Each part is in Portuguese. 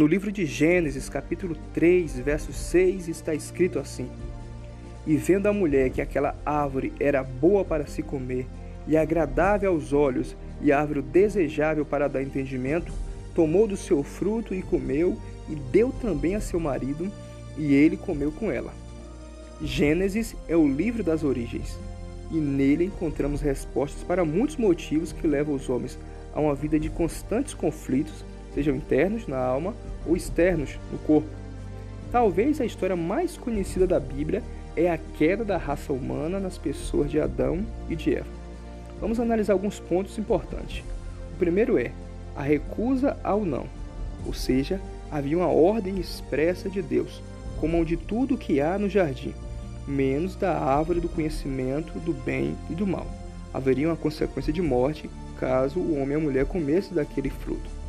No livro de Gênesis, capítulo 3, verso 6, está escrito assim: E vendo a mulher que aquela árvore era boa para se comer, e agradável aos olhos, e árvore desejável para dar entendimento, tomou do seu fruto e comeu, e deu também a seu marido, e ele comeu com ela. Gênesis é o livro das origens, e nele encontramos respostas para muitos motivos que levam os homens a uma vida de constantes conflitos, sejam internos na alma ou externos no corpo. Talvez a história mais conhecida da Bíblia é a queda da raça humana nas pessoas de Adão e de Eva. Vamos analisar alguns pontos importantes. O primeiro é a recusa ao não, ou seja, havia uma ordem expressa de Deus, como de tudo que há no jardim, menos da árvore do conhecimento do bem e do mal. Haveria uma consequência de morte caso o homem e a mulher comessem daquele fruto.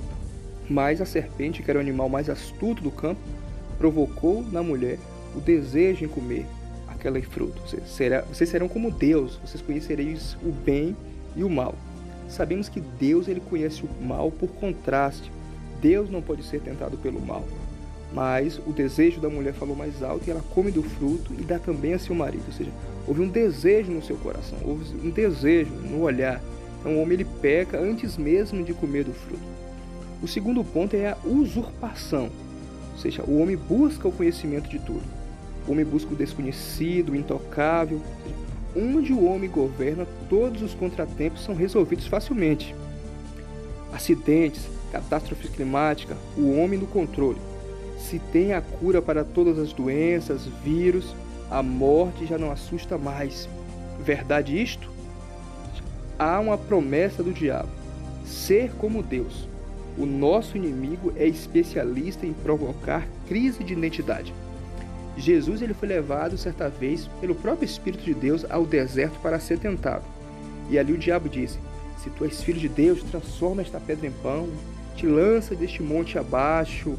Mas a serpente, que era o animal mais astuto do campo, provocou na mulher o desejo em comer aquele fruto. Vocês serão como Deus, vocês conhecereis o bem e o mal. Sabemos que Deus ele conhece o mal por contraste. Deus não pode ser tentado pelo mal. Mas o desejo da mulher falou mais alto e ela come do fruto e dá também a seu marido. Ou seja, houve um desejo no seu coração, houve um desejo no olhar. Então o homem ele peca antes mesmo de comer do fruto. O segundo ponto é a usurpação, ou seja, o homem busca o conhecimento de tudo. O homem busca o desconhecido, o intocável. Onde o homem governa, todos os contratempos são resolvidos facilmente. Acidentes, catástrofes climáticas, o homem no controle. Se tem a cura para todas as doenças, vírus, a morte já não assusta mais. Verdade isto? há uma promessa do diabo: ser como Deus. O nosso inimigo é especialista em provocar crise de identidade. Jesus ele foi levado certa vez pelo próprio Espírito de Deus ao deserto para ser tentado. E ali o diabo disse: Se tu és filho de Deus, transforma esta pedra em pão, te lança deste monte abaixo,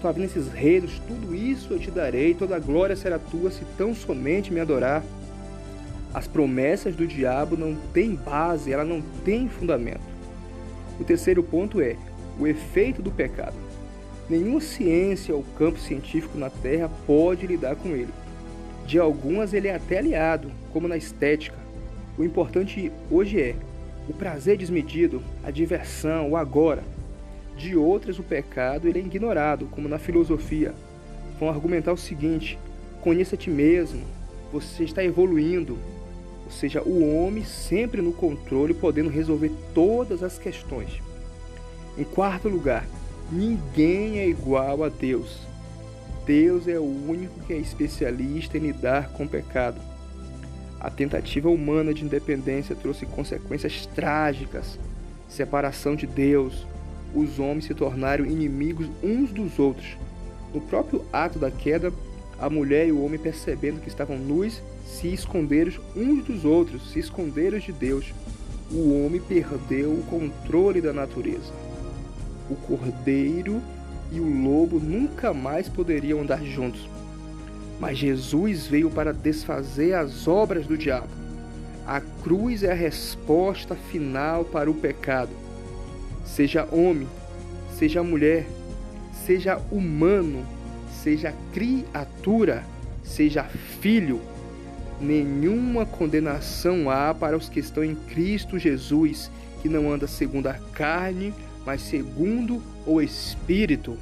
tu abrindo esses reinos, tudo isso eu te darei, toda a glória será tua se tão somente me adorar. As promessas do diabo não têm base, ela não tem fundamento. O terceiro ponto é o efeito do pecado. Nenhuma ciência ou campo científico na Terra pode lidar com ele. De algumas ele é até aliado, como na estética. O importante hoje é o prazer desmedido, a diversão, o agora. De outras o pecado ele é ignorado, como na filosofia. Vão argumentar o seguinte: conheça a ti mesmo, você está evoluindo, ou seja, o homem sempre no controle, podendo resolver todas as questões. Em quarto lugar, ninguém é igual a Deus. Deus é o único que é especialista em lidar com o pecado. A tentativa humana de independência trouxe consequências trágicas. Separação de Deus, os homens se tornaram inimigos uns dos outros. No próprio ato da queda, a mulher e o homem, percebendo que estavam nus, se esconderam uns dos outros, se esconderam de Deus. O homem perdeu o controle da natureza. O cordeiro e o lobo nunca mais poderiam andar juntos. Mas Jesus veio para desfazer as obras do diabo. A cruz é a resposta final para o pecado. Seja homem, seja mulher, seja humano, seja criatura, seja filho, nenhuma condenação há para os que estão em Cristo Jesus, que não anda segundo a carne, mas segundo o Espírito.